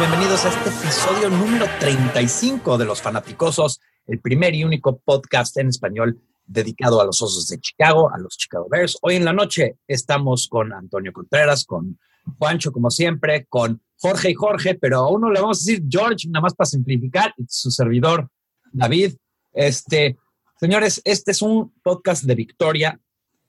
bienvenidos a este episodio número 35 de Los Fanaticosos, el primer y único podcast en español dedicado a los Osos de Chicago, a los Chicago Bears. Hoy en la noche estamos con Antonio Contreras, con Juancho, como siempre, con Jorge y Jorge, pero a uno le vamos a decir George, nada más para simplificar, y su servidor, David. Este, señores, este es un podcast de victoria,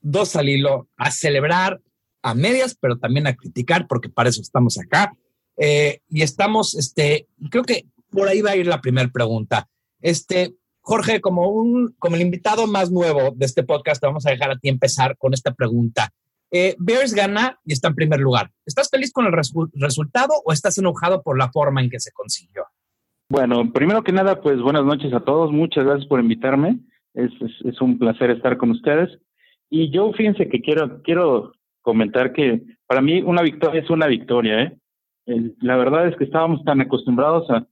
dos al hilo, a celebrar a medias, pero también a criticar, porque para eso estamos acá. Eh, y estamos, este, creo que por ahí va a ir la primera pregunta. Este, Jorge, como un, como el invitado más nuevo de este podcast, te vamos a dejar a ti empezar con esta pregunta. Eh, Bears gana y está en primer lugar. ¿Estás feliz con el resultado o estás enojado por la forma en que se consiguió? Bueno, primero que nada, pues buenas noches a todos. Muchas gracias por invitarme. Es, es, un placer estar con ustedes. Y yo fíjense que quiero, quiero comentar que para mí una victoria es una victoria. ¿eh? La verdad es que estábamos tan acostumbrados a,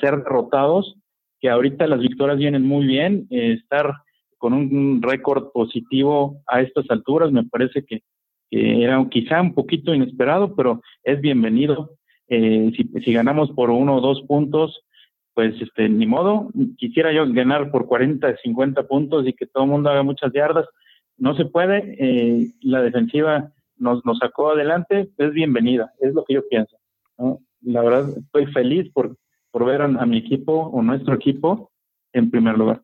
ser derrotados que ahorita las victorias vienen muy bien. Eh, estar con un récord positivo a estas alturas me parece que, era quizá un poquito inesperado, pero es bienvenido. Eh, si, si ganamos por uno o dos puntos, pues este, ni modo. Quisiera yo ganar por 40, 50 puntos y que todo el mundo haga muchas yardas. No se puede. Eh, la defensiva nos, nos sacó adelante, es bienvenida, es lo que yo pienso. La verdad, estoy feliz por, por ver a, mi equipo o nuestro equipo en primer lugar.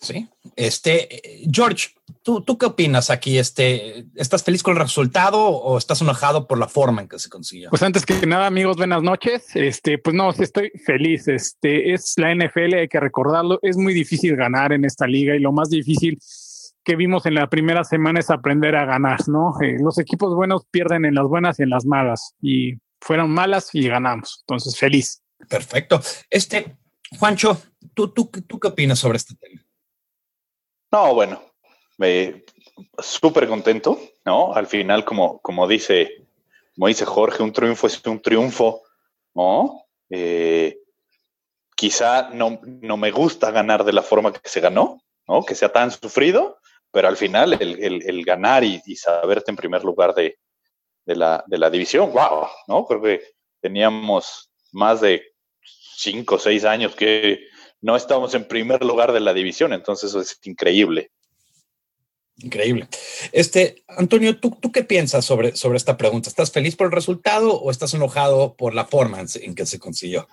Sí, este, George, ¿tú, ¿tú qué opinas aquí? Este, ¿Estás feliz con el resultado o estás enojado por la forma en que se consiguió? Pues antes que nada, amigos, buenas noches. Este, pues no, estoy feliz. Este, es la NFL, hay que recordarlo. Es muy difícil ganar en esta liga y lo más difícil que vimos en la primera semana es aprender a ganar, ¿no? Eh, los equipos buenos pierden en las buenas y en las malas y fueron malas y ganamos. Entonces, feliz. Perfecto. Este, Juancho, ¿tú, tú, tú qué opinas sobre este tema? No, bueno, me súper contento, ¿no? Al final, como, como dice, como dice Jorge, un triunfo es un triunfo, ¿no? Eh, quizá no, no me gusta ganar de la forma que se ganó, ¿no? Que sea tan sufrido, pero al final el, ganar y, saberte en primer lugar de, la, de la división, wow, ¿no? Creo que teníamos más de cinco o seis años que no estábamos en primer lugar de la división, entonces eso es increíble. Increíble. Este, Antonio, ¿tú, ¿tú, qué piensas sobre, sobre esta pregunta? ¿Estás feliz por el resultado o estás enojado por la forma en que se consiguió?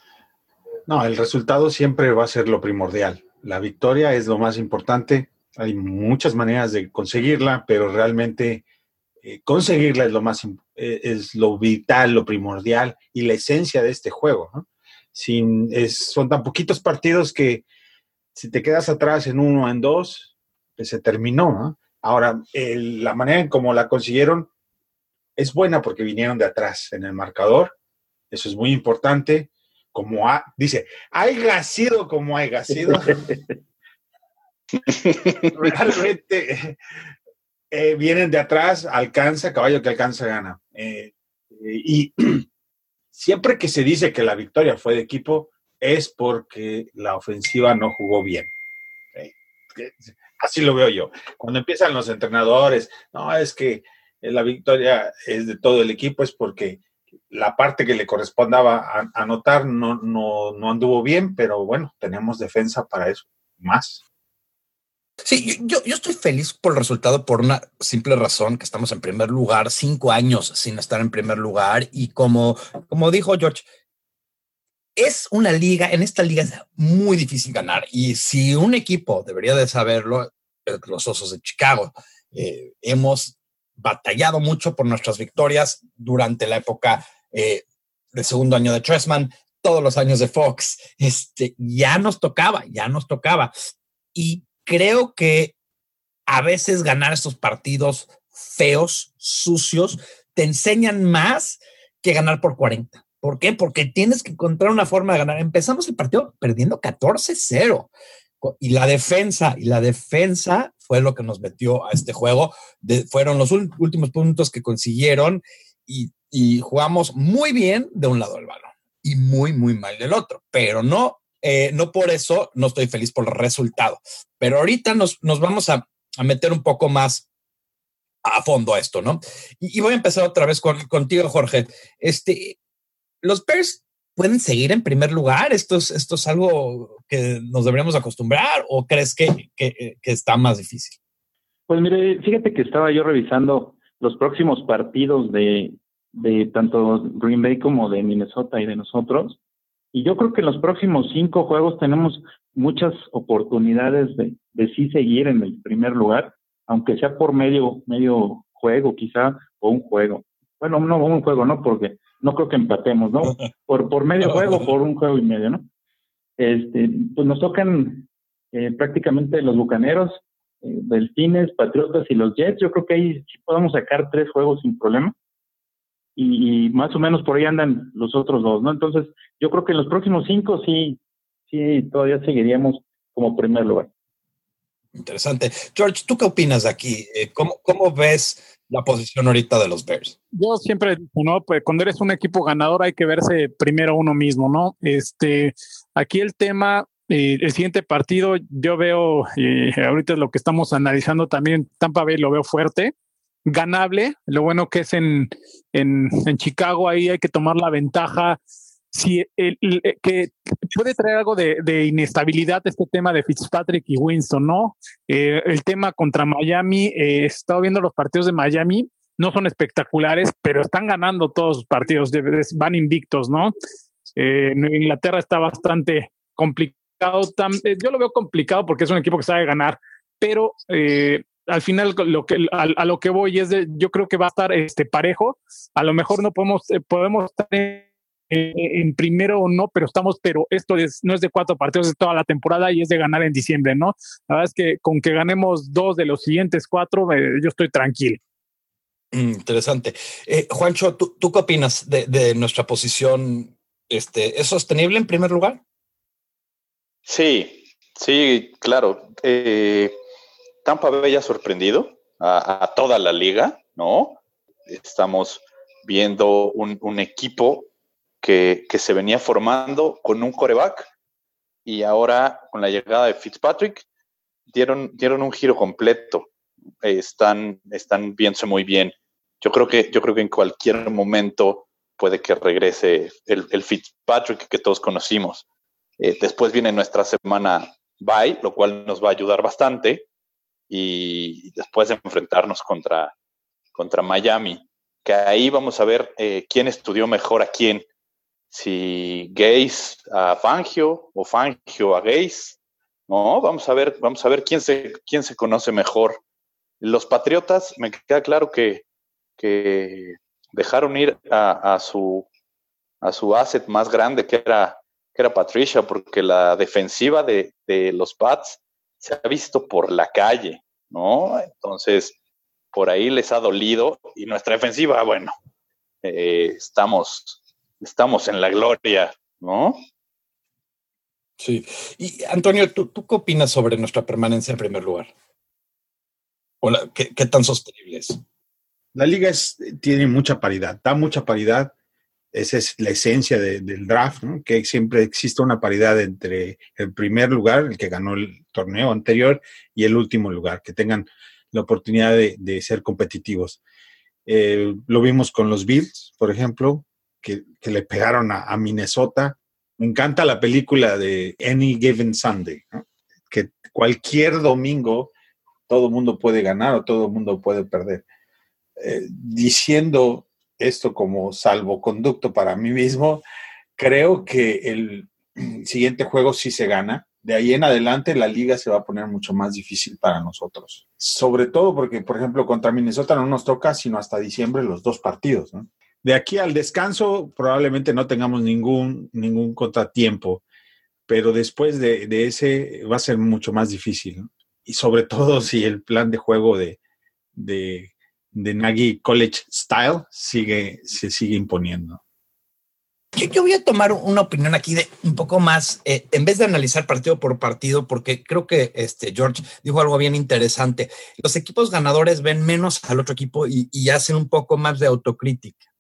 No, el resultado siempre va a ser lo primordial. La victoria es lo más importante hay muchas maneras de conseguirla, pero realmente eh, conseguirla es lo más eh, es lo vital, lo primordial y la esencia de este juego. Sin, son tan poquitos partidos que si te quedas atrás en uno o en dos, pues se terminó. Ahora, la manera en cómo la consiguieron es buena porque vinieron de atrás en el marcador. Eso es muy importante. Como dice, haya sido como haya sido. realmente eh, vienen de atrás, alcanza, caballo que alcanza gana. Eh, y siempre que se dice que la victoria fue de equipo, es porque la ofensiva no jugó bien. Así lo veo yo. Cuando empiezan los entrenadores, no, es que la victoria es de todo el equipo, es porque la parte que le correspondaba anotar no, no, no anduvo bien, pero bueno, tenemos defensa para eso, más. Sí, yo, yo estoy feliz por el resultado por una simple razón, que estamos en primer lugar, cinco años sin estar en primer lugar y como, como dijo George, es una liga, en esta liga es muy difícil ganar y si un equipo debería de saberlo, los Osos de Chicago, eh, hemos batallado mucho por nuestras victorias durante la época eh, del segundo año de Tressman, todos los años de Fox, este, ya nos tocaba, ya nos tocaba. Y creo que a veces ganar estos partidos feos, sucios, te enseñan más que ganar por 40. ¿Por qué? Porque tienes que encontrar una forma de ganar. Empezamos el partido perdiendo 14-0 y la defensa, y la defensa fue lo que nos metió a este juego. fueron los últimos puntos que consiguieron y, y, jugamos muy bien de un lado del balón y muy, muy mal del otro, pero no eh, no por eso no estoy feliz por el resultado. Pero ahorita nos, vamos a, meter un poco más a fondo a esto, ¿no? Y, voy a empezar otra vez contigo, Jorge. Este, los Bears pueden seguir en primer lugar. Esto es, esto es algo que nos deberíamos acostumbrar o crees que, que, está más difícil? Pues mire, fíjate que estaba yo revisando los próximos partidos de, de tanto Green Bay como de Minnesota y de nosotros. Y yo creo que en los próximos cinco juegos tenemos muchas oportunidades de, de sí seguir en el primer lugar aunque sea por medio, medio juego quizá, o un juego. Bueno, no un juego, ¿no? Porque no creo que empatemos, ¿no? Por, por medio juego, por un juego y medio, ¿no? Este, pues nos tocan eh, prácticamente los Bucaneros, eh, Delfines, Patriotas y los Jets. Yo creo que ahí sí podemos sacar tres juegos sin problema. Y, y, más o menos por ahí andan los otros dos, ¿no? Entonces, yo creo que en los próximos cinco sí, sí, todavía seguiríamos como primer lugar. Interesante. George, ¿tú qué opinas de aquí? Eh, ¿Cómo, ¿Cómo, ves la posición ahorita de los Bears? Yo siempre digo, ¿no? Pues cuando eres un equipo ganador hay que verse primero uno mismo, ¿no? Este, aquí el tema, eh, el siguiente partido, yo veo, eh, ahorita lo que estamos analizando también, Tampa Bay lo veo fuerte, ganable. Lo bueno que es en, en, en Chicago, ahí hay que tomar la ventaja si el, eh, que puede traer algo de, inestabilidad este tema de Fitzpatrick y Winston, ¿no? Eh, el tema contra Miami, eh, he estado viendo los partidos de Miami, no son espectaculares, pero están ganando todos los partidos, van invictos, ¿no? Inglaterra está bastante complicado, yo lo veo complicado porque es un equipo que sabe ganar, pero al final lo que a, lo que voy es de, yo creo que va a estar este parejo, a lo mejor no podemos podemos estar en en primero o no, pero estamos, pero esto no es de cuatro partidos, es toda la temporada y es de ganar en diciembre, ¿no? La verdad es que con que ganemos dos de los siguientes cuatro, eh, yo estoy tranquilo. Mm, interesante. Eh, Juancho, ¿tú, qué opinas de, nuestra posición? Este, ¿Es sostenible en primer lugar? Sí, sí, claro. Eh, Tampa Bay ha sorprendido a, toda la liga, ¿no? Estamos viendo un, equipo que, se venía formando con un coreback y ahora con la llegada de Fitzpatrick dieron, dieron un giro completo. están, están viéndose muy bien. Yo creo que, yo creo que en cualquier momento puede que regrese el, Fitzpatrick que todos conocimos. Eh, después viene nuestra semana bye, lo cual nos va a ayudar bastante. Y después de enfrentarnos contra, contra Miami, que ahí vamos a ver eh, quién estudió mejor a quién si Gaze a Fangio o Fangio a Gaze. No, vamos a ver, vamos a ver quién se, quién se conoce mejor. Los Patriotas, me queda claro que, que dejaron ir a, su a su asset más grande que era, que era Patricia, porque la defensiva de, de los Pats se ha visto por la calle, ¿no? Entonces, por ahí les ha dolido y nuestra defensiva, bueno, eh, estamos estamos en la gloria, ¿no? Sí. Y Antonio, ¿tú, qué opinas sobre nuestra permanencia en primer lugar? ¿qué, tan sostenible es? La liga es, tiene mucha paridad, da mucha paridad. Esa es la esencia del draft, que siempre existe una paridad entre el primer lugar, el que ganó el torneo anterior, y el último lugar, que tengan la oportunidad de, ser competitivos. Eh, lo vimos con los Bills, por ejemplo, que, le pegaron a, Minnesota. Me encanta la película de Any Given Sunday, que cualquier domingo todo mundo puede ganar o todo mundo puede perder. Eh, diciendo esto como salvoconducto para mí mismo, creo que el siguiente juego sí se gana. De ahí en adelante la liga se va a poner mucho más difícil para nosotros. Sobre todo porque, por ejemplo, contra Minnesota no nos toca sino hasta diciembre los dos partidos. De aquí al descanso probablemente no tengamos ningún, ningún contratiempo, pero después de, ese va a ser mucho más difícil. Y sobre todo si el plan de juego de, de, de Nagy College Style sigue, se sigue imponiendo. Yo, voy a tomar una opinión aquí de un poco más, eh, en vez de analizar partido por partido, porque creo que este George dijo algo bien interesante. Los equipos ganadores ven menos al otro equipo y, y hacen un poco más de autocrítica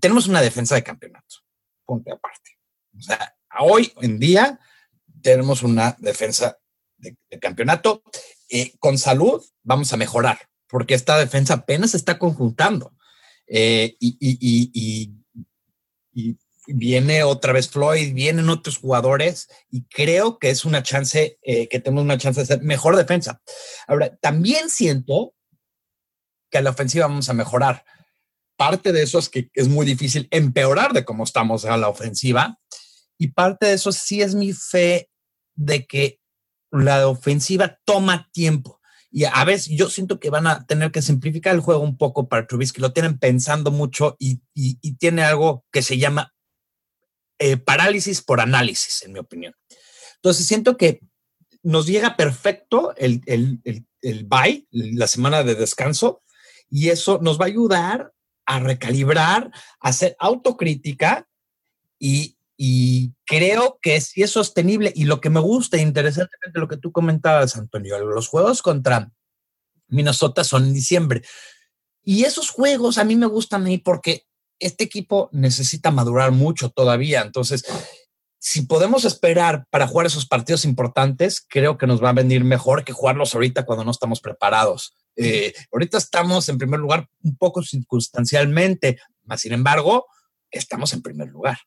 tenemos una defensa de campeonato, ponte aparte. O sea, hoy en día tenemos una defensa de, campeonato. con salud vamos a mejorar, porque esta defensa apenas está conjuntando. Eh, y, viene otra vez Floyd, vienen otros jugadores y creo que es una chance, eh, que tenemos una chance de ser mejor defensa. Ahora, también siento que a la ofensiva vamos a mejorar. Parte de eso es que es muy difícil empeorar de cómo estamos a la ofensiva y parte de eso sí es mi fe de que la ofensiva toma tiempo. Y a veces yo siento que van a tener que simplificar el juego un poco para Trubisky. Lo tienen pensando mucho y, tiene algo que se llama eh, parálisis por análisis, en mi opinión. Entonces siento que nos llega perfecto el, el, el bye, la semana de descanso, y eso nos va a ayudar a recalibrar, a hacer autocrítica y, y creo que sí es sostenible. Y lo que me gusta, interesantemente, lo que tú comentabas, Antonio, los juegos contra Minnesota son en diciembre. Y esos juegos a mí me gustan ahí porque este equipo necesita madurar mucho todavía. Entonces, si podemos esperar para jugar esos partidos importantes, creo que nos va a venir mejor que jugarlos ahorita cuando no estamos preparados. Eh, ahorita estamos en primer lugar un poco circunstancialmente, más sin embargo, estamos en primer lugar.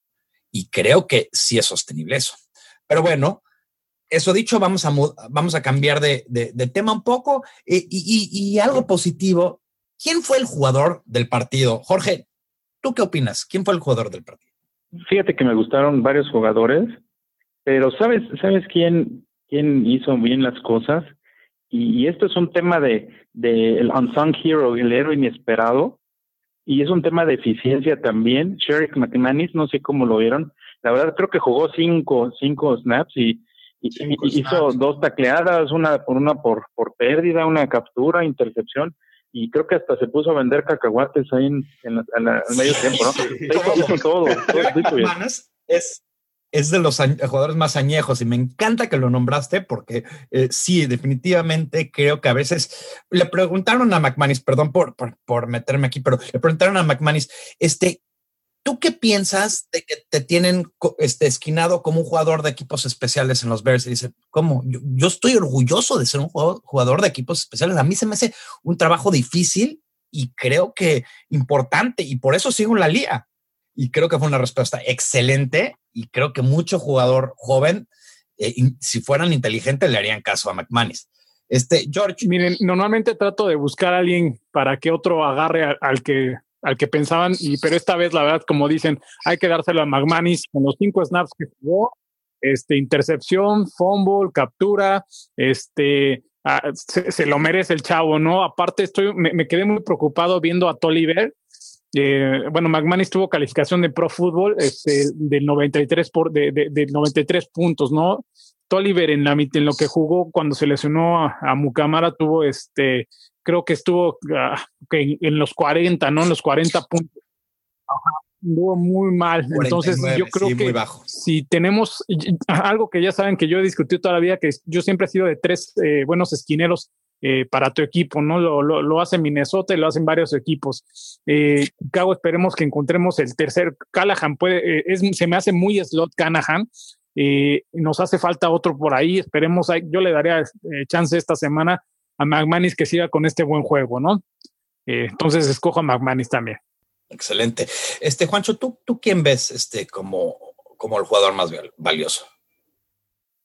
Y creo que sí es sostenible eso. Pero bueno, eso dicho, vamos a, vamos a cambiar de, tema un poco eh, y, algo positivo. ¿Quién fue el jugador del partido? Jorge, ¿tú qué opinas? ¿Quién fue el jugador del partido? Fíjate que me gustaron varios jugadores, pero ¿sabes, sabes quién, quién hizo bien las cosas? Y, esto es un tema de, de unsung hero, el héroe inesperado y es un tema de eficiencia también. Sherrick McManus, no sé cómo lo vieron, la verdad creo que jugó cinco, cinco snaps y, hizo dos tacleadas, una por una por, por pérdida, una captura, intercepción y creo que hasta se puso a vender cacahuates ahí en, en, medio tiempo, ¿no? Hizo, todo. es es de los jugadores más añejos y me encanta que lo nombraste porque eh, sí, definitivamente creo que a veces le preguntaron a McManus, perdón por, por, meterme aquí, pero le preguntaron a McManus, este, ¿tú qué piensas de que te tienen este, esquinado como un jugador de equipos especiales en los Bears? Y dice, ¿cómo? Yo, estoy orgulloso de ser un jugador de equipos especiales. A mí se me hace un trabajo difícil y creo que importante y por eso sigo en la liga y creo que fue una respuesta excelente y creo que mucho jugador joven, eh, si fueran inteligentes, le harían caso a McManus. Este, George. Miren, normalmente trato de buscar a alguien para que otro agarre al, que al que pensaban, y pero esta vez, la verdad, como dicen, hay que dárselo a McManus con los cinco snaps que jugó, este, intercepción, fumble, captura, este, ah, se, lo merece el chavo, ¿no? Aparte, estoy, me, me quedé muy preocupado viendo a Tolliver, eh, bueno, McManus tuvo calificación de Pro Football este, del 93 por, de, de, 93 puntos, ¿no? Tolliver en la en lo que jugó cuando se lesionó a, Mucamara tuvo este, creo que estuvo ah, en, los 40, ¿no? En los 40 puntos. Estuvo muy mal. Entonces, yo creo que si tenemos algo que ya saben que yo he discutido todavía, que yo siempre he sido de tres eh, buenos esquineros eh, para tu equipo, ¿no? Lo, lo, hace Minnesota y lo hacen varios equipos. Eh, esperemos que encontremos el tercer. Callahan puede, eh, es, se me hace muy slot Callahan. nos hace falta otro por ahí. Esperemos, yo le daría chance esta semana a McManus que siga con este buen juego, ¿no? entonces escojo a McManus también. Excelente. Este, Juancho, ¿tú, tú quién ves este, como, como el jugador más valioso?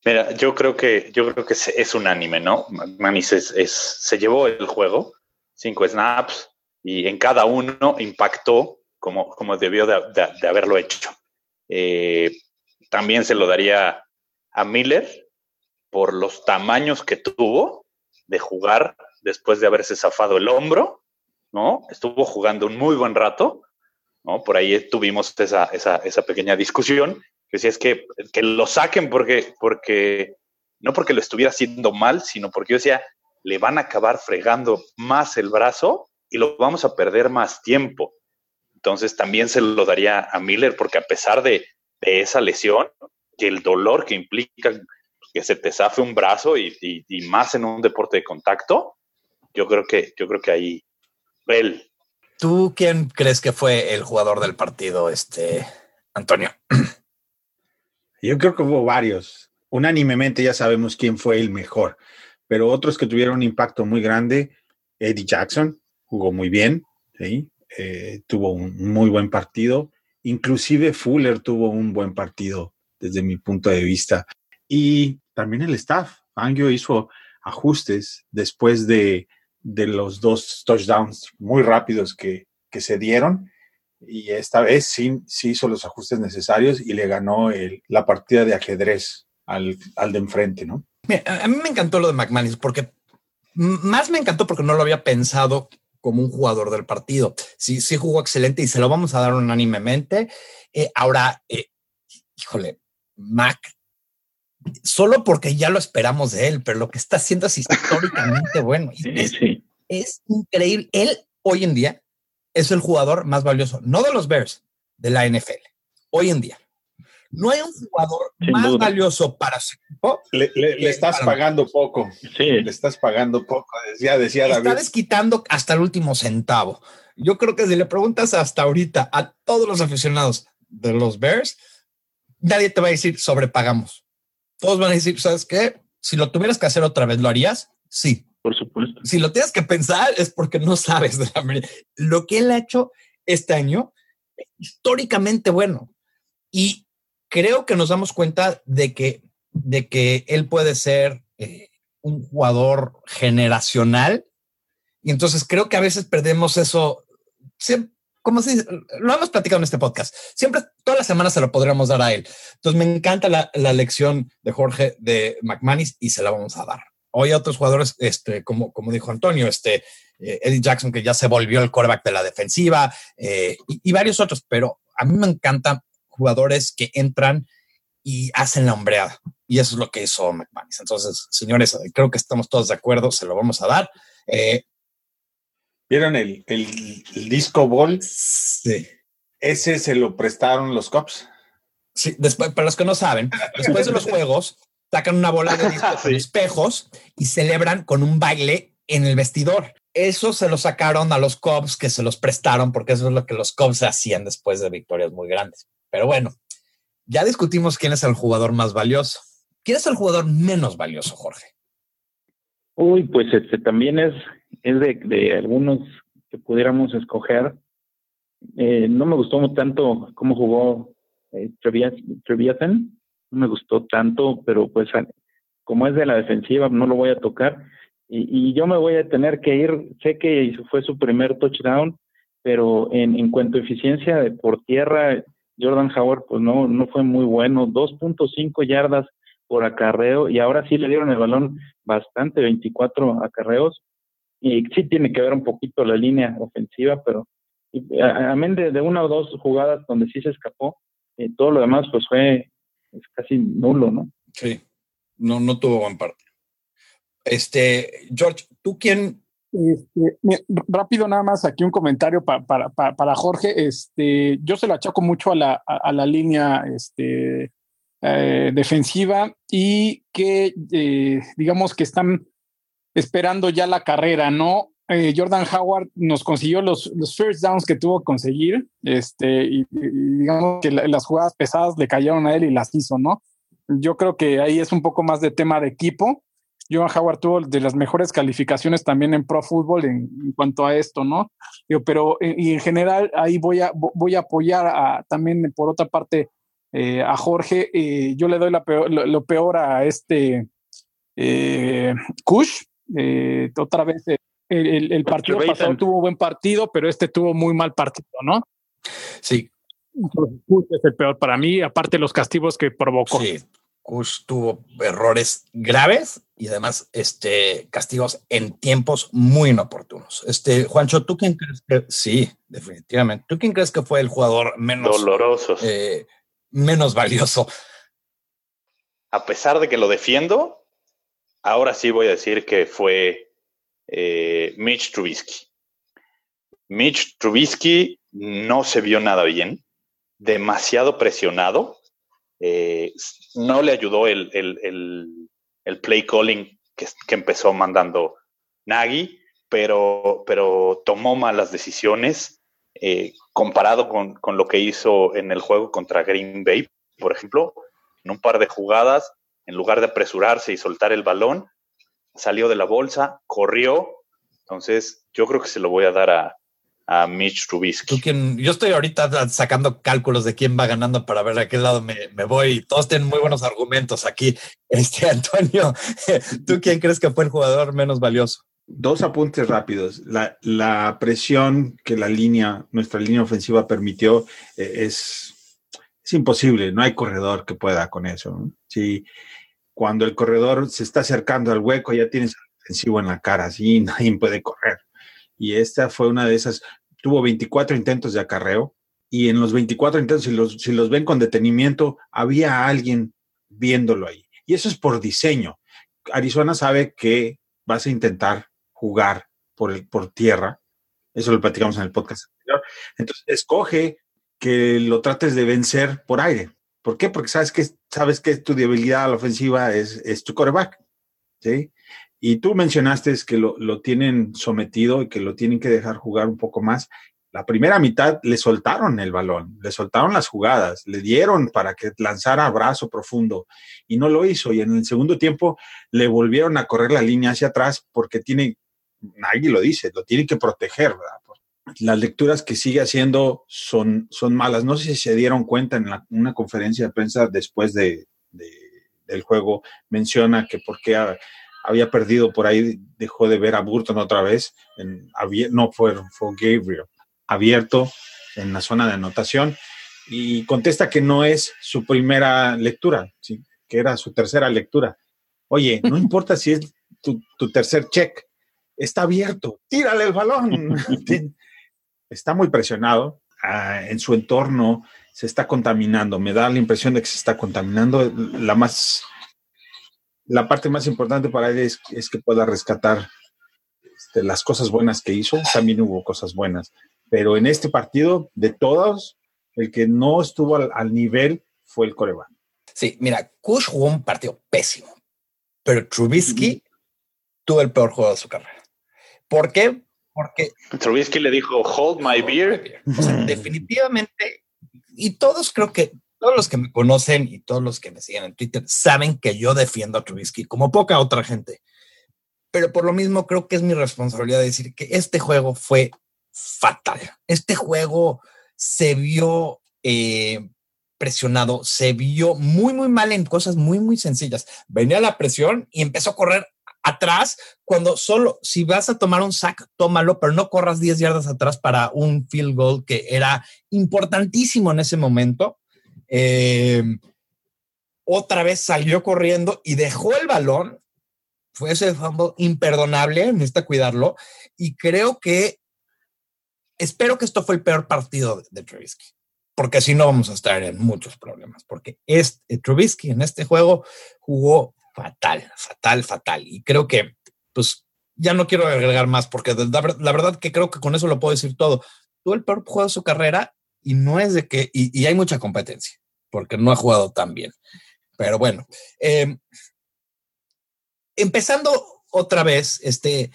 Mira, yo creo que yo creo que es unánime, ¿no? Manis es, se llevó el juego, cinco snaps, y en cada uno impactó como, como debió de, haberlo hecho. Eh, también se lo daría a Miller por los tamaños que tuvo de jugar después de haberse zafado el hombro, ¿no? Estuvo jugando un muy buen rato, ¿no? Por ahí tuvimos esa, esa, esa pequeña discusión si es que, que lo saquen porque, porque, no porque lo estuviera haciendo mal, sino porque yo decía, le van a acabar fregando más el brazo y lo vamos a perder más tiempo. Entonces también se lo daría a Miller porque a pesar de, esa lesión, que el dolor que implica que se te zafe un brazo y, y, más en un deporte de contacto, yo creo que, yo creo que ahí él. ¿Tú quién crees que fue el jugador del partido, este Antonio? Yo creo que hubo varios. Unánimemente ya sabemos quién fue el mejor, pero otros que tuvieron un impacto muy grande. Eddie Jackson jugó muy bien, eh, tuvo un muy buen partido. Inclusive Fuller tuvo un buen partido desde mi punto de vista. Y también el staff. Angio hizo ajustes después de, los dos touchdowns muy rápidos que, se dieron. Y esta vez sí, sí, hizo los ajustes necesarios y le ganó la partida de ajedrez al, al de enfrente, ¿no? a mí me encantó lo de McManus porque más me encantó porque no lo había pensado como un jugador del partido. Sí, sí jugó excelente y se lo vamos a dar unánimemente. Eh, ahora, eh, híjole, Mac, solo porque ya lo esperamos de él, pero lo que está haciendo es históricamente bueno. es, es increíble. Él hoy en día es el jugador más valioso, no de los Bears, de la NFL. Hoy en día. No hay un jugador más valioso para su equipo. Le, estás pagando poco. Sí. Le estás pagando poco. Decía, decía David. Está desquitando hasta el último centavo. Yo creo que si le preguntas hasta ahorita a todos los aficionados de los Bears, nadie te va a decir sobrepagamos. Todos van a decir, ¿sabes qué? Si lo tuvieras que hacer otra vez, ¿lo harías? Sí. Por supuesto. Si lo tienes que pensar es porque no sabes de la Lo que él ha hecho este año, históricamente bueno. Y creo que nos damos cuenta de que, de que él puede ser eh, un jugador generacional. Y entonces creo que a veces perdemos eso. como si lo hemos platicado en este podcast. Siempre, todas las semanas se lo podríamos dar a él. Entonces me encanta la, lección de Jorge de McManus y se la vamos a dar. Hoy a otros jugadores, este, como, como dijo Antonio, este, eh, Eddie Jackson, que ya se volvió el quarterback de la defensiva eh, y, y, varios otros, pero a mí me encanta jugadores que entran y hacen la hombreada. Y eso es lo que hizo McManus. Entonces, señores, creo que estamos todos de acuerdo, se lo vamos a dar. Eh, ¿Vieron el, disco ball? Sí. Ese se lo prestaron los cops. Sí, después, para los que no saben, después de los juegos, sacan una bola de disco con espejos y celebran con un baile en el vestidor. Eso se lo sacaron a los Cubs que se los prestaron porque eso es lo que los Cubs hacían después de victorias muy grandes. Pero bueno, ya discutimos quién es el jugador más valioso. ¿Quién es el jugador menos valioso, Jorge? Uy, pues este también es, es de, algunos que pudiéramos escoger. Eh, no me gustó tanto cómo jugó eh, Treviathan, no me gustó tanto, pero pues como es de la defensiva, no lo voy a tocar. Y, y, yo me voy a tener que ir, sé que fue su primer touchdown, pero en, en cuanto a eficiencia por tierra, Jordan Howard pues no, no fue muy bueno, 2.5 yardas por acarreo y ahora sí le dieron el balón bastante, 24 acarreos y sí tiene que ver un poquito la línea ofensiva, pero amén de, de, una o dos jugadas donde sí se escapó, eh, todo lo demás pues fue casi nulo, ¿no? Sí, no, no tuvo buen parte. Este, George, ¿tú quién este, rápido nada más aquí un comentario para, Jorge. Este, yo se lo achaco mucho a la, a, la línea este, eh, defensiva y que eh, digamos que están esperando ya la carrera, ¿no? Eh, Jordan Howard nos consiguió los, first downs que tuvo que conseguir, este, y, digamos que las jugadas pesadas le cayeron a él y las hizo, ¿no? Yo creo que ahí es un poco más de tema de equipo Johan Howard tuvo de las mejores calificaciones también en Pro Football en, cuanto a esto, ¿no? pero eh, y en general ahí voy a, voy a apoyar también por otra parte eh, a Jorge. Yo le doy la lo, peor a este Kush. otra vez el, el partido pasado tuvo buen partido, pero este tuvo muy mal partido, ¿no? Sí. Kush es el peor para mí, aparte los castigos que provocó. Sí. Kush tuvo errores graves y además este, castigos en tiempos muy inoportunos. Este, Juancho, ¿tú quién crees que sí, definitivamente? ¿Tú quién crees que fue el jugador menos doloroso, eh, menos valioso? A pesar de que lo defiendo, ahora sí voy a decir que fue eh, Mitch Trubisky. Mitch Trubisky no se vio nada bien, demasiado presionado eh, no le ayudó el, play calling que, empezó mandando Nagy, pero, pero tomó malas decisiones eh, comparado con, lo que hizo en el juego contra Green Bay, por ejemplo, en un par de jugadas, en lugar de apresurarse y soltar el balón, salió de la bolsa, corrió, Entonces, yo creo que se lo voy a dar a, a Mitch Trubisky. yo estoy ahorita sacando cálculos de quién va ganando para ver a qué lado me, voy. Todos tienen muy buenos argumentos aquí. Este Antonio, ¿tú quién crees que fue el jugador menos valioso? Dos apuntes rápidos. La, presión que la línea, nuestra línea ofensiva permitió eh, es, es imposible. No hay corredor que pueda con eso. Si cuando el corredor se está acercando al hueco, ya tienes al ofensivo en la cara, así nadie puede correr y esta fue una de esas, tuvo 24 intentos de acarreo y en los 24 intentos, si los, si los ven con detenimiento, había alguien viéndolo ahí. Y eso es por diseño. Arizona sabe que vas a intentar jugar por, el, por tierra, eso lo platicamos en el podcast anterior, entonces escoge que lo trates de vencer por aire. ¿Por qué? Porque sabes que, sabes que tu debilidad a la ofensiva es, tu coreback. ¿sí? Y tú mencionaste que lo, tienen sometido y que lo tienen que dejar jugar un poco más. La primera mitad le soltaron el balón, le soltaron las jugadas, le dieron para que lanzara brazo profundo y no lo hizo. Y en el segundo tiempo le volvieron a correr la línea hacia atrás porque tiene, nadie lo dice, lo tiene que proteger, ¿verdad? Las lecturas que sigue haciendo son, son malas. No sé si se dieron cuenta en una conferencia de prensa después de, del juego, menciona que por qué había perdido por ahí, dejó de ver a Burton otra vez, en, no fue, fue Gabriel, abierto en la zona de anotación, y contesta que no es su primera lectura, ¿sí? que era su tercera lectura. Oye, no importa si es tu, tercer check, está abierto, tírale el balón. está muy presionado, ah, en su entorno se está contaminando, me da la impresión de que se está contaminando. La más la parte más importante para él es, que pueda rescatar este, las cosas buenas que hizo. También hubo cosas buenas. Pero en este partido, de todos, el que no estuvo al, nivel fue el Coreban. Sí, mira, Kush jugó un partido pésimo, pero Trubisky tuvo el peor juego de su carrera. ¿Por qué? Porque Trubisky le dijo, hold my beer. definitivamente, y todos creo que todos los que me conocen y todos los que me siguen en Twitter saben que yo defiendo a Trubisky como poca otra gente. Pero por lo mismo creo que es mi responsabilidad decir que este juego fue fatal. Este juego se vio eh, presionado, se vio muy, muy mal en cosas muy, muy sencillas. Venía la presión y empezó a correr atrás cuando solo, si vas a tomar un sack, tómalo, pero no corras 10 yardas atrás para un field goal que era importantísimo en ese momento. Eh, otra vez salió corriendo y dejó el balón. Fue ese fumble imperdonable, necesita cuidarlo. Y creo que, espero que esto fue el peor partido de, Trubisky, porque si no vamos a estar en muchos problemas, porque este, Trubisky en este juego jugó fatal, fatal, fatal. Y creo que, pues, ya no quiero agregar más, porque la, verdad que creo que con eso lo puedo decir todo. Tuvo el peor juego de su carrera y no es de que, y hay mucha competencia porque no ha jugado tan bien. Pero bueno, em, empezando otra vez, este,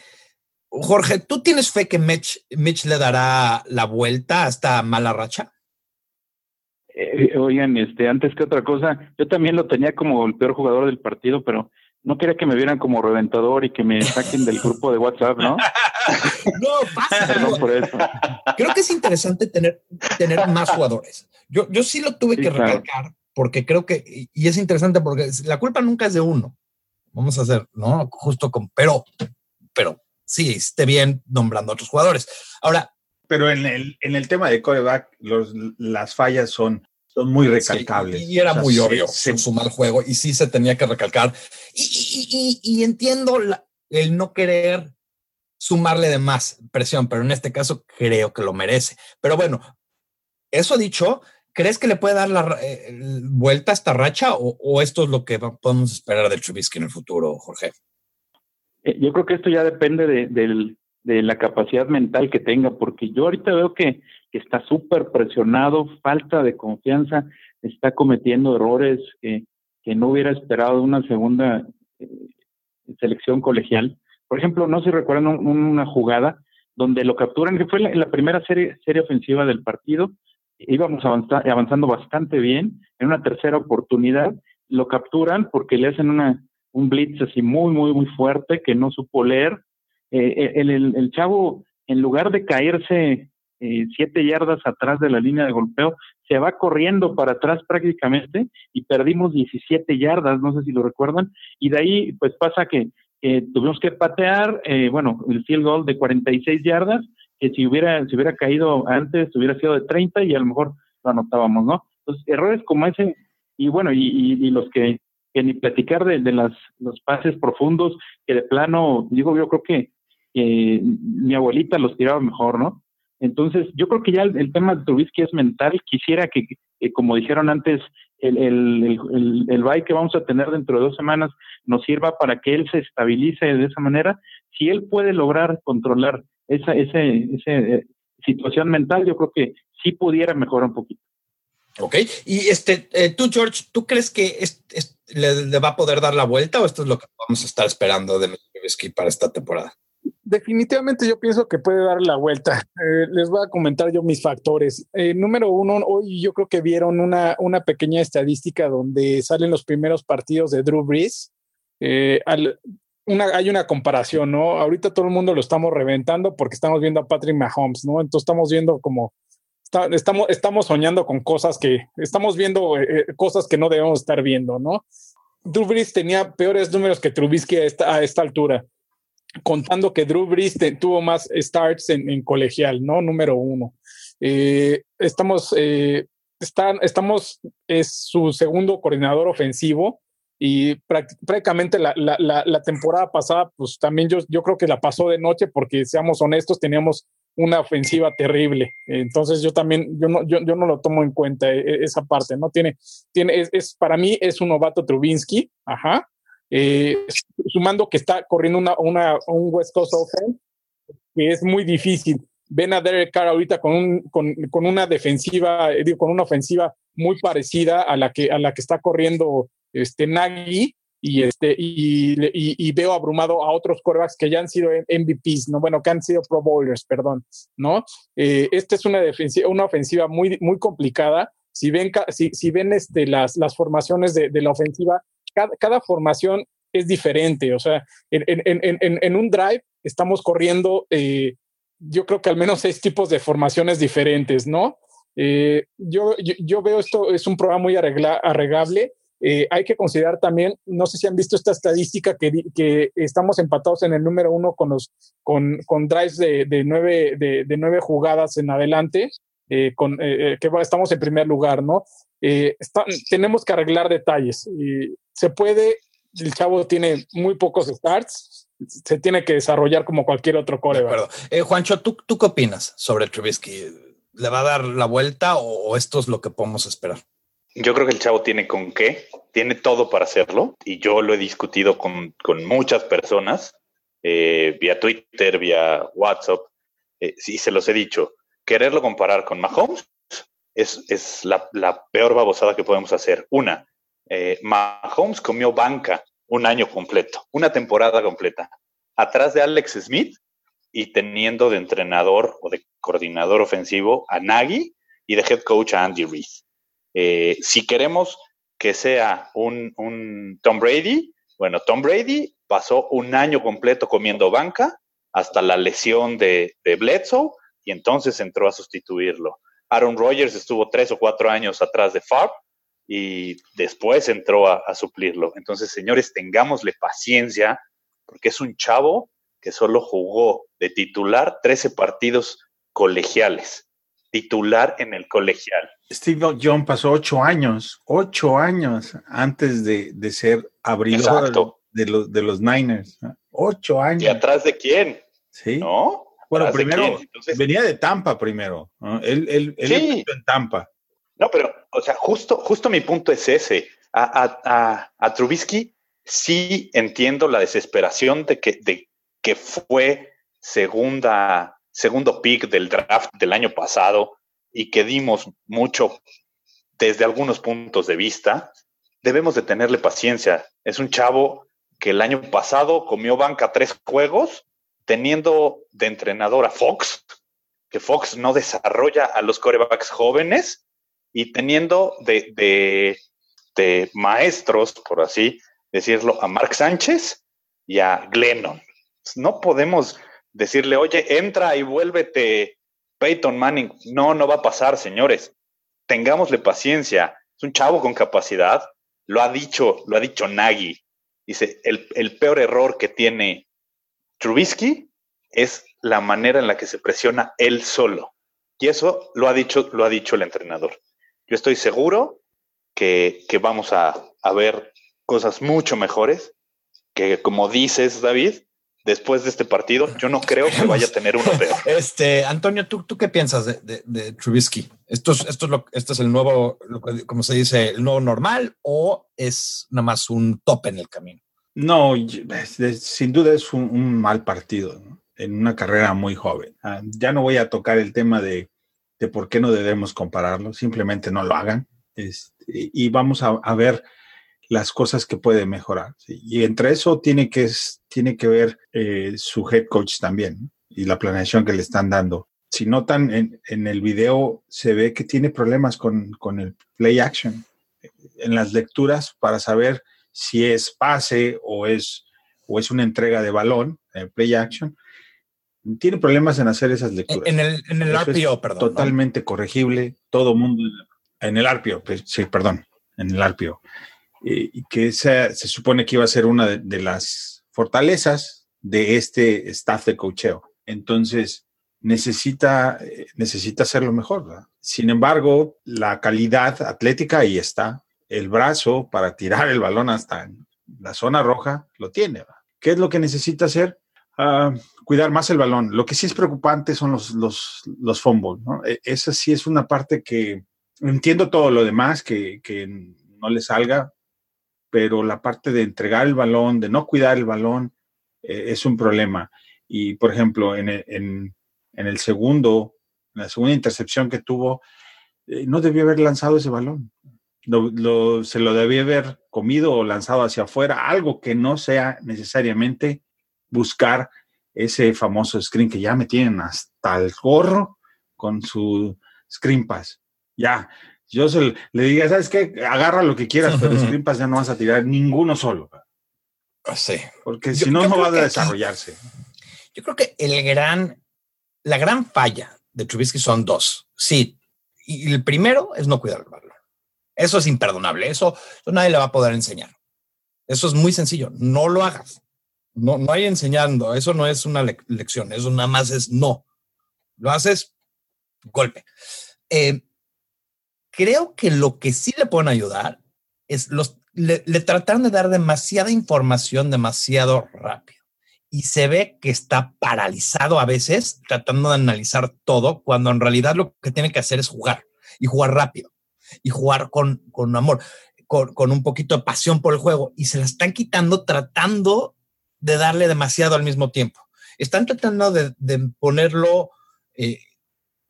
Jorge, ¿tú tienes fe que Mitch, Mitch le dará la vuelta a esta mala racha? Eh, oigan, este, antes que otra cosa, yo también lo tenía como el peor jugador del partido, pero no quería que me vieran como reventador y que me saquen del grupo de WhatsApp, ¿no? no, pasa. Perdón por eso. Creo que es interesante tener, tener más jugadores. Yo, yo sí lo tuve que recalcar porque creo que, y es interesante porque la culpa nunca es de uno. Vamos a hacer, ¿no? Justo con, pero, pero sí, esté bien nombrando a otros jugadores. Ahora. Pero en el, en el tema de coreback, los, las fallas son son muy recalcables. y era muy obvio en su mal juego y sí se tenía que recalcar. Y, entiendo el no querer sumarle de más presión, pero en este caso creo que lo merece. Pero bueno, eso dicho, ¿crees que le puede dar la eh, vuelta a esta racha o, esto es lo que podemos esperar del Trubisky en el futuro, Jorge? Eh, yo creo que esto ya depende de la capacidad mental que tenga, porque yo ahorita veo que que está súper presionado, falta de confianza, está cometiendo errores que, que no hubiera esperado de una segunda eh, selección colegial. Por ejemplo, no si recuerdan una jugada donde lo capturan, que fue la, la primera serie, serie ofensiva del partido, íbamos avanzando bastante bien, en una tercera oportunidad lo capturan porque le hacen una, un blitz así muy, muy, muy fuerte que no supo leer eh, el, el, chavo, en lugar de caerse eh, siete yardas atrás de la línea de golpeo, se va corriendo para atrás prácticamente y perdimos 17 yardas, no sé si lo recuerdan, y de ahí pues pasa que, tuvimos que patear, eh, bueno, el field goal de 46 yardas, que si hubiera, si hubiera caído antes hubiera sido de 30 y a lo mejor lo anotábamos, ¿no? Entonces, errores como ese, y bueno, y, los que, que, ni platicar de, de las, los pases profundos, que de plano, digo, yo creo que mi abuelita los tiraba mejor, ¿no? Entonces, yo creo que ya el, tema de Trubisky es mental. Quisiera que, como dijeron antes, el, el, el, el bye que vamos a tener dentro de dos semanas nos sirva para que él se estabilice de esa manera. Si él puede lograr controlar esa, esa, esa eh, situación mental, yo creo que sí pudiera mejorar un poquito. Ok, y este, eh, tú, George, ¿tú crees que le, va a poder dar la vuelta o esto es lo que vamos a estar esperando de Trubisky para esta temporada? Definitivamente yo pienso que puede dar la vuelta. Eh, les voy a comentar yo mis factores. Eh, número uno, hoy yo creo que vieron una, una pequeña estadística donde salen los primeros partidos de Drew Brees. Eh, hay una comparación, ¿no? Ahorita todo el mundo lo estamos reventando porque estamos viendo a Patrick Mahomes, ¿no? Entonces estamos viendo como estamos, estamos soñando con cosas que estamos viendo cosas que no debemos estar viendo, ¿no? Drew Brees tenía peores números que Trubisky a esta, a esta altura contando que Drew Brees tuvo más starts en, colegial, ¿no? Número uno. Eh, estamos, eh, estamos, es su segundo coordinador ofensivo y prácticamente la, la, temporada pasada, pues también yo, yo creo que la pasó de noche porque, seamos honestos, teníamos una ofensiva terrible. Entonces yo también, yo no, yo, yo no lo tomo en cuenta e, e, esa parte, ¿no? Tiene, tiene, es, para mí es un novato Trubinsky, ajá, eh, sumando que está corriendo una, una, un West Coast Offense que es muy difícil. Ven a Derek Carr ahorita con, un, con, con una defensiva, eh, digo, con una ofensiva muy parecida a la que, a la que está corriendo este Nagy y, este, y, veo abrumado a otros corebacks que ya han sido MVPs, ¿no? Bueno, que han sido Pro Bowlers, perdón, ¿no? Eh, esta es una, defensiva, una ofensiva muy, muy complicada. Si ven, si, si ven este, las, las formaciones de la ofensiva, cada, formación es diferente. O sea, en, un drive estamos corriendo, eh, yo creo que al menos seis tipos de formaciones diferentes, ¿no? Eh, yo, yo, veo esto, es un programa muy arreglable. Eh, hay que considerar también, no sé si han visto esta estadística que, que estamos empatados en el número uno con los con, con drives de, de nueve, de, de, nueve jugadas en adelante, con, que estamos en primer lugar, ¿no? tenemos que arreglar detalles se puede, el chavo tiene muy pocos starts, se tiene que desarrollar como cualquier otro core. Eh, Juancho, ¿tú, ¿tú qué opinas sobre Trubisky? ¿Le va a dar la vuelta o, esto es lo que podemos esperar? Yo creo que el chavo tiene con qué, tiene todo para hacerlo y yo lo he discutido con, con muchas personas, eh, vía Twitter, vía WhatsApp, eh, y se los he dicho, quererlo comparar con Mahomes es, es la, la, peor babosada que podemos hacer. Una, eh, Mahomes comió banca un año completo, una temporada completa, atrás de Alex Smith y teniendo de entrenador o de coordinador ofensivo a Nagy y de head coach a Andy Reid. Eh, si queremos que sea un, Tom Brady, bueno, Tom Brady pasó un año completo comiendo banca hasta la lesión de, de Bledsoe y entonces entró a sustituirlo. Aaron Rodgers estuvo tres o cuatro años atrás de Favre y después entró a, suplirlo. Entonces, señores, tengámosle paciencia, porque es un chavo que solo jugó de titular 13 partidos colegiales, titular en el colegial. Steve John pasó ocho años, ocho años antes de, ser abridor de los, de los Niners. Ocho años. ¿Y atrás de quién? Sí. ¿No? Bueno, primero venía de Tampa primero. Él, él, él en Tampa. No, pero, o sea, justo, justo mi punto es ese. A, a, a, Trubisky sí entiendo la desesperación de que, de que fue segunda, segundo pick del draft del año pasado y que dimos mucho desde algunos puntos de vista. Debemos de tenerle paciencia. Es un chavo que el año pasado comió banca tres juegos teniendo de entrenador a Fox, que Fox no desarrolla a los corebacks jóvenes y teniendo de, maestros, por así decirlo, a Mark Sánchez y a Glennon. No podemos decirle, oye, entra y vuélvete Peyton Manning. No, no va a pasar, señores. Tengámosle paciencia. Es un chavo con capacidad. Lo ha dicho, lo ha dicho Nagy. Dice, el, el peor error que tiene Trubisky es la manera en la que se presiona él solo. Y eso lo ha dicho, lo ha dicho el entrenador. Yo estoy seguro que, que vamos a, a, ver cosas mucho mejores, que como dices, David, después de este partido, yo no creo que vaya a tener uno peor. Este, Antonio, ¿tú, tú qué piensas de, de, de Trubisky? ¿Esto es, esto, es lo, ¿Esto es el nuevo, como se dice, el nuevo normal o es nada más un tope en el camino? No, sin duda es un, un mal partido. ¿no? en una carrera muy joven. Uh, ya no voy a tocar el tema de, de, por qué no debemos compararlo, simplemente no lo hagan este, y vamos a, ver las cosas que puede mejorar. Y entre eso tiene que, tiene que ver eh, su head coach también y la planeación que le están dando. Si notan en, en el video, se ve que tiene problemas con, con el play action en las lecturas para saber si es pase o es, o es una entrega de balón, el play action tiene problemas en hacer esas lecturas. En el, en el RPO, perdón. Totalmente ¿no? corregible, todo mundo. En el RPO, sí, perdón, en el RPO. Eh, y que esa, se supone que iba a ser una de, de, las fortalezas de este staff de cocheo. Entonces, necesita, necesita hacerlo mejor. ¿verdad? Sin embargo, la calidad atlética ahí está. El brazo para tirar el balón hasta la zona roja lo tiene. ¿verdad? ¿Qué es lo que necesita hacer? Uh, cuidar más el balón. Lo que sí es preocupante son los, los, los fumbles, ¿no? Esa sí es una parte que entiendo todo lo demás, que, que no le salga, pero la parte de entregar el balón, de no cuidar el balón, eh, es un problema. Y, por ejemplo, en en, en el segundo, la segunda intercepción que tuvo, eh, no debió haber lanzado ese balón. Se lo debía haber comido o lanzado hacia afuera, algo que no sea necesariamente buscar ese famoso screen que ya me tienen hasta el gorro con su screen pass. Ya, yo se, le diga, ¿sabes qué? Agarra lo que quieras, pero screen pass ya no vas a tirar ninguno solo. Sí. Porque si no, no va a desarrollarse. Aquí, yo creo que el gran, la gran falla de Trubisky son dos. Sí, y el primero es no cuidar el balón. Eso es imperdonable. Eso, eso nadie le va a poder enseñar. Eso es muy sencillo. No lo hagas. No, no hay enseñando, eso no es una le lección, eso nada más es no. Lo haces, golpe. Eh, creo que lo que sí le pueden ayudar es los, le, le trataron de dar demasiada información demasiado rápido y se ve que está paralizado a veces tratando de analizar todo cuando en realidad lo que tiene que hacer es jugar y jugar rápido y jugar con, con amor, con, con un poquito de pasión por el juego y se la están quitando tratando de darle demasiado al mismo tiempo. Están tratando de, ponerlo eh,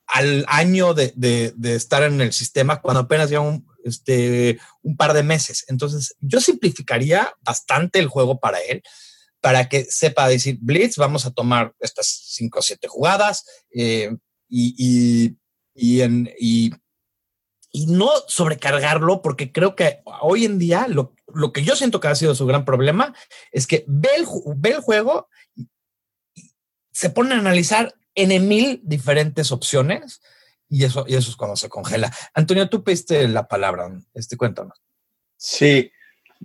al año de, estar en el sistema cuando apenas lleva un, este, un par de meses. Entonces, yo simplificaría bastante el juego para él, para que sepa decir, Blitz, vamos a tomar estas cinco o siete jugadas eh, y, y no sobrecargarlo, porque creo que hoy en día lo, lo que yo siento que ha sido su gran problema es que ve el, ve el juego se pone a analizar en mil diferentes opciones y eso, y eso es cuando se congela. Antonio, tú pediste la palabra, este, cuéntanos. Sí,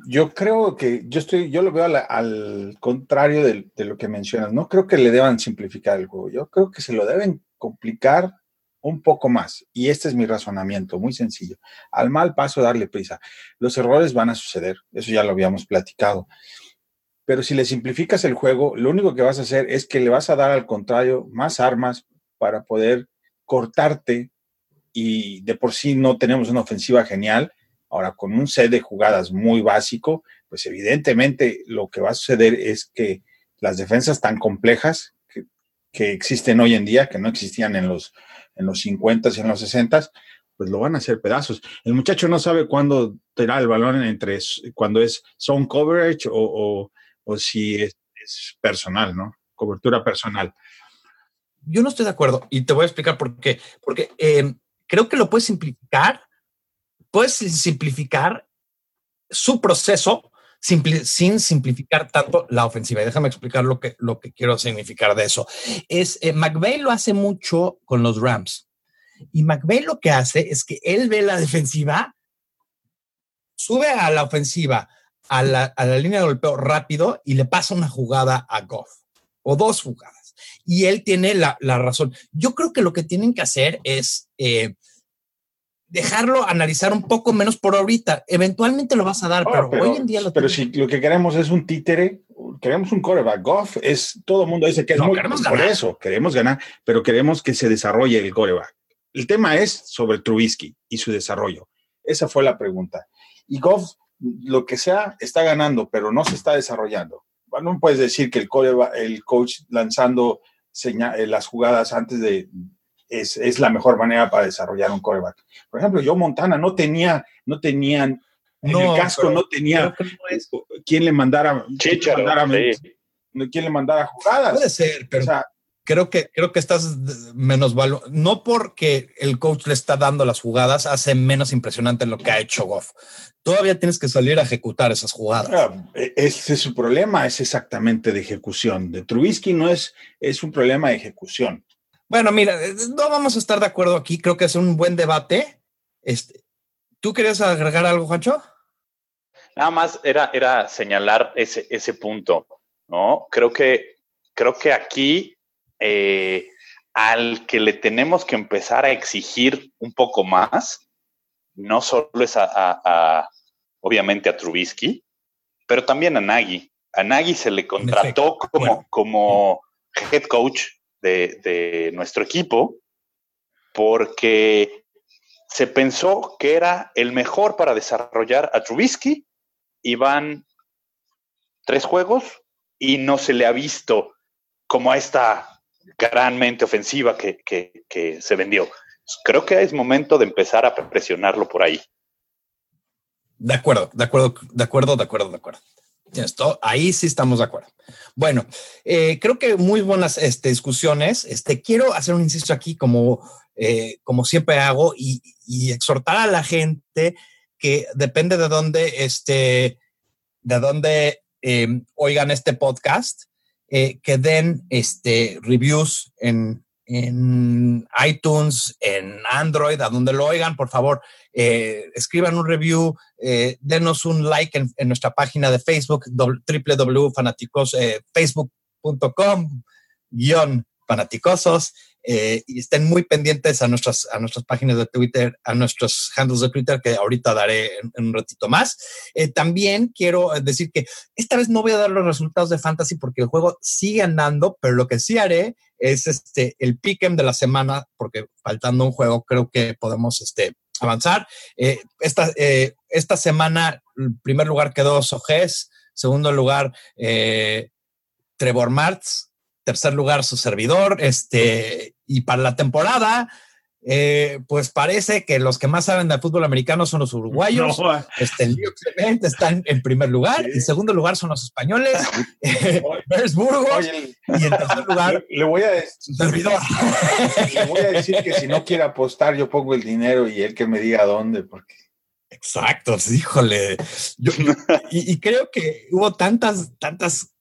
yo creo que yo estoy, yo lo veo al, al contrario de, de, lo que mencionas. No creo que le deban simplificar el juego. Yo creo que se lo deben complicar un poco más. Y este es mi razonamiento, muy sencillo. Al mal paso, darle prisa. Los errores van a suceder, eso ya lo habíamos platicado. Pero si le simplificas el juego, lo único que vas a hacer es que le vas a dar al contrario más armas para poder cortarte y de por sí no tenemos una ofensiva genial. Ahora, con un set de jugadas muy básico, pues evidentemente lo que va a suceder es que las defensas tan complejas que, que existen hoy en día, que no existían en los en los 50 y en los 60, pues lo van a hacer pedazos. El muchacho no sabe cuándo tirar el balón entre cuando es zone coverage o, o, si es, personal, ¿no? Cobertura personal. Yo no estoy de acuerdo y te voy a explicar por qué. Porque eh, creo que lo puedes simplificar, puedes simplificar su proceso sin simplificar tanto la ofensiva. Y déjame explicar lo que, lo que quiero significar de eso. Es, eh, McVeigh lo hace mucho con los Rams. Y McVeigh lo que hace es que él ve la defensiva, sube a la ofensiva, a la, a la línea de golpeo rápido y le pasa una jugada a Goff o dos jugadas. Y él tiene la, la razón. Yo creo que lo que tienen que hacer es eh, dejarlo analizar un poco menos por ahorita. Eventualmente lo vas a dar, pero, hoy en día lo Pero si lo que queremos es un títere, queremos un coreback. Goff es todo el mundo dice que es muy, queremos por eso, queremos ganar, pero queremos que se desarrolle el coreback. El tema es sobre Trubisky y su desarrollo. Esa fue la pregunta. Y Goff, lo que sea, está ganando, pero no se está desarrollando. no puedes decir que el, el coach lanzando eh, las jugadas antes de, es, la mejor manera para desarrollar un coreback. Por ejemplo, yo Montana no tenía, no tenían, en el casco no tenía quien le mandara, Chicharo, quien le mandara jugadas. Puede ser, pero creo que creo que estás menos valor, no porque el coach le está dando las jugadas hace menos impresionante lo que ha hecho Goff. Todavía tienes que salir a ejecutar esas jugadas. E, ese es su problema, es exactamente de ejecución. De Trubisky no es es un problema de ejecución. Bueno, mira, eh, no vamos a estar de acuerdo aquí. Creo que es un buen debate. Este, ¿Tú querías agregar algo, Juancho? Nada más era, era señalar ese, ese punto, ¿no? Creo que, creo que aquí eh, al que le tenemos que empezar a exigir un poco más, no solo es a, obviamente a Trubisky, pero también a Nagy. A Nagy se le contrató como, como head coach de, nuestro equipo porque se pensó que era el mejor para desarrollar a Trubisky y van tres juegos y no se le ha visto como a esta gran mente ofensiva que, que, se vendió. Creo que es momento de empezar a presionarlo por ahí. De acuerdo, de acuerdo, de acuerdo, de acuerdo, de acuerdo. Esto, ahí sí estamos de acuerdo. Bueno, eh, creo que muy buenas este, discusiones. Este, quiero hacer un insisto aquí, como, eh, como siempre hago, y, exhortar a la gente que depende de dónde, este, de dónde em, oigan este podcast, eh, que den este, reviews en, en iTunes, en Android, a donde lo oigan, por favor, eh, escriban un review, eh, denos un like en, nuestra página de Facebook, www.fanaticos, eh, guion fanaticosos. y estén muy pendientes a nuestras, a nuestras páginas de Twitter, a nuestros handles de Twitter, que ahorita daré en, un ratito más. también quiero decir que esta vez no voy a dar los resultados de Fantasy porque el juego sigue andando, pero lo que sí haré es este, el pick'em de la semana, porque faltando un juego creo que podemos este, avanzar. Eh, esta, eh, esta semana, el primer lugar quedó Sojes, segundo lugar eh, Trevor Martz, tercer lugar su servidor, este, y para la temporada, eh, pues parece que los que más saben de fútbol americano son los uruguayos. este, el Lío Clemente están en primer lugar. En segundo lugar son los españoles, eh, y en tercer lugar, le, voy a decir, le voy a decir que si no quiere apostar, yo pongo el dinero y él que me diga dónde, porque. Exacto, híjole. y, y creo que hubo tantas, tantas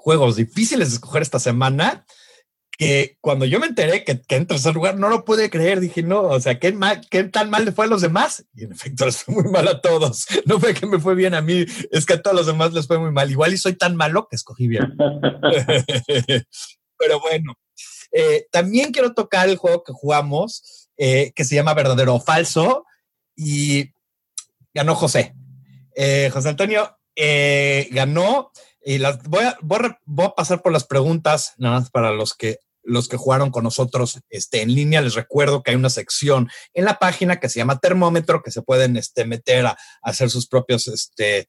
juegos difíciles de escoger esta semana que cuando yo me enteré que, que, en tercer lugar no lo pude creer, dije, no, o sea, ¿qué, mal, qué tan mal le fue a los demás? Y en efecto, les fue muy mal a todos. No fue que me fue bien a mí, es que a todos los demás les fue muy mal. Igual y soy tan malo que escogí bien. Pero bueno, eh, también quiero tocar el juego que jugamos, eh, que se llama Verdadero o Falso, y ganó José. Eh, José Antonio ganó. Y las voy a, voy voy a pasar por las preguntas, nada más para los que los que jugaron con nosotros este, en línea, les recuerdo que hay una sección en la página que se llama termómetro, que se pueden este, meter a, hacer sus propios este,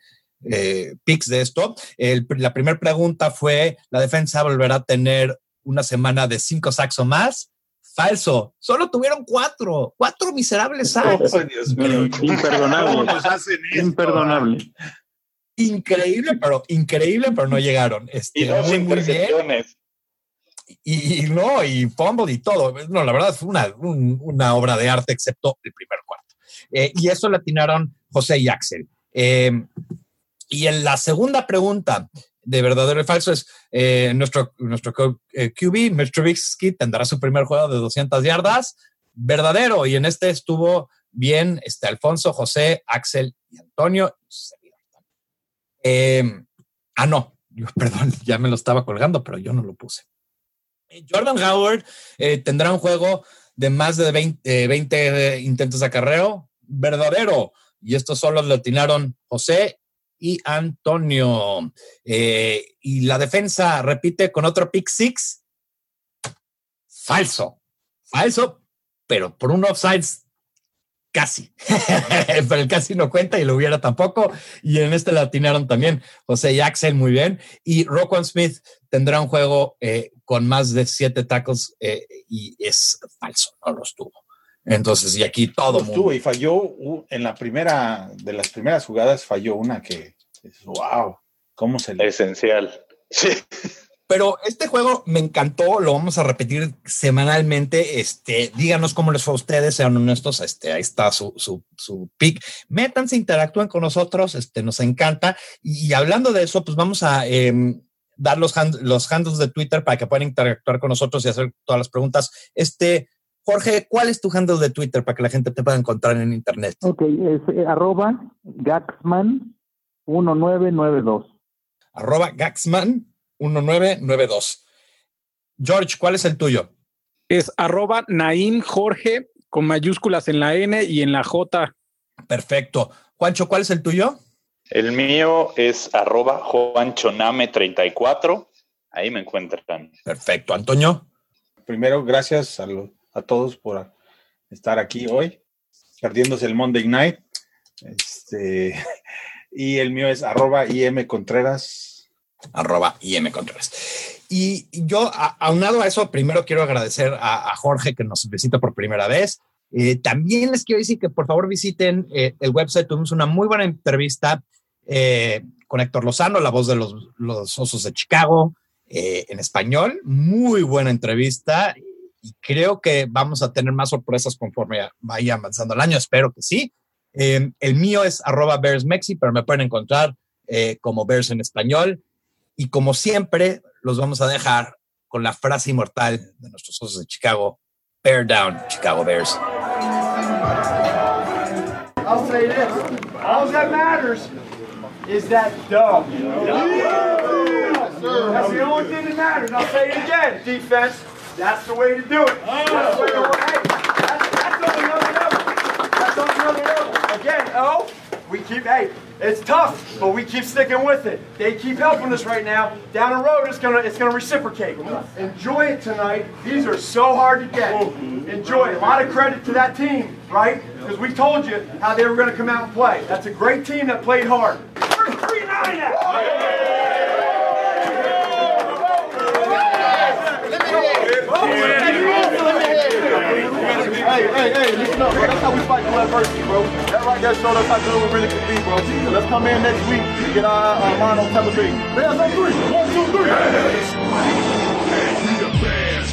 eh, picks de esto. la primera pregunta fue, ¿la defensa volverá a tener una semana de cinco sacks o más? Falso, solo tuvieron cuatro, cuatro miserables sacks. Imperdonable. Imperdonable increíble, pero increíble, pero no llegaron. Este, y dos muy, intercepciones. Y, no, y fumble y todo. No, la verdad fue una, una obra de arte, excepto el primer cuarto. Eh, y eso le atinaron José y Axel. Em, Y en la segunda pregunta de verdadero y falso es eh, nuestro, nuestro eh, QB, Mitch Trubisky, tendrá su primer juego de 200 yardas. Verdadero. Y en este estuvo bien este, Alfonso, José, Axel y Antonio. Eh, ah, no, perdón, ya me lo estaba colgando, pero yo no lo puse. Jordan Howard tendrá un juego de más de 20, 20 intentos de acarreo. Verdadero. Y estos solo lo atinaron José y Antonio. Eh, y la defensa repite con otro pick six. Falso, falso, pero por un offside casi. pero el casi no cuenta y lo hubiera tampoco. Y en este la atinaron también José y Axel muy bien. Y Roquan Smith tendrá un juego eh, con más de siete tackles eh, y es falso, no los tuvo. Entonces, y aquí todo mundo. y falló en la primera, de las primeras jugadas, falló una que, wow, ¿cómo se le. Esencial. Sí. Pero este juego me encantó, lo vamos a repetir semanalmente. Este, díganos cómo les fue a ustedes, sean honestos. Este, ahí está su, su, su pick. Métanse, interactúen con nosotros, este, nos encanta. Y, hablando de eso, pues vamos a em, dar los, los handles de Twitter para que puedan interactuar con nosotros y hacer todas las preguntas. Este, Jorge, ¿cuál es tu handle de Twitter para que la gente te pueda encontrar en internet? Ok, es eh, arroba Gaxman1992. Arroba Gaxman1992. George, ¿cuál es el tuyo? Es arroba Naim Jorge con mayúsculas en la N y en la J. Perfecto. Juancho, ¿cuál es el tuyo? El mío es arroba JuanchoName34. Ahí me encuentran. Perfecto. Antonio. Primero, gracias a a todos por estar aquí hoy, perdiéndose el Monday Night. Este, y el mío es arroba IM Contreras. Arroba IM Contreras. Y yo, aunado a eso, primero quiero agradecer a, Jorge que nos visita por primera vez. Eh, también les quiero decir que por favor visiten eh, el website. Tuvimos una muy buena entrevista eh, con Héctor Lozano, la voz de los, Osos de Chicago, en español. Muy buena entrevista y creo que vamos a tener más sorpresas conforme vaya avanzando el año. Espero que sí. El mío es arroba BearsMexi, pero me pueden encontrar eh, como Bears en español. Y como siempre, los vamos a dejar con la frase inmortal de nuestros socios de Chicago, Bear Down, Chicago Bears. I'll say this. All that matters is that dub. That's the only thing that matters. I'll say it again. Defense, That's the way to do it. That's the way to Hey, that's, that's on another level. That's on another level. Again, oh, we keep, hey, it's tough, but we keep sticking with it. They keep helping us right now. Down the road, it's gonna, it's gonna reciprocate. Enjoy it tonight. These are so hard to get. Enjoy it. A lot of credit to that team, right? Because we told you how they were gonna come out and play. That's a great team that played hard. 3 9 Hey, hey, hey, listen up, bro. That's how we fight adversity, bro. That right there showed us how good we really can be, bro. So let's come in next week and get our, our mind on television. Bears on three. One, two, three. The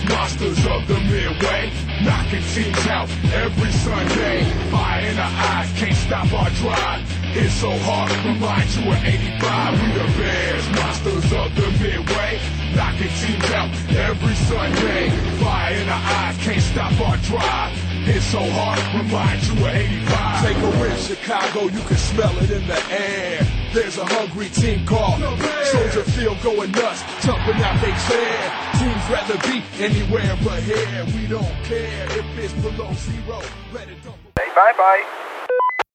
monsters of the Midway. Knocking teams out every Sunday. Fire in the eyes, can't stop our drive. It's so hard to remind you of 85. We the Bears, monsters of the Midway. Knocking teams out every Sunday. Fire in the eyes, can't stop our drive. It's so hard to remind you of 85. Take a win, Chicago, you can smell it in the air. There's a hungry team called Soldier Field going nuts, jumping out they chair. Teams rather be anywhere but here. We don't care if it's below zero. Let it dump. Hey, bye bye.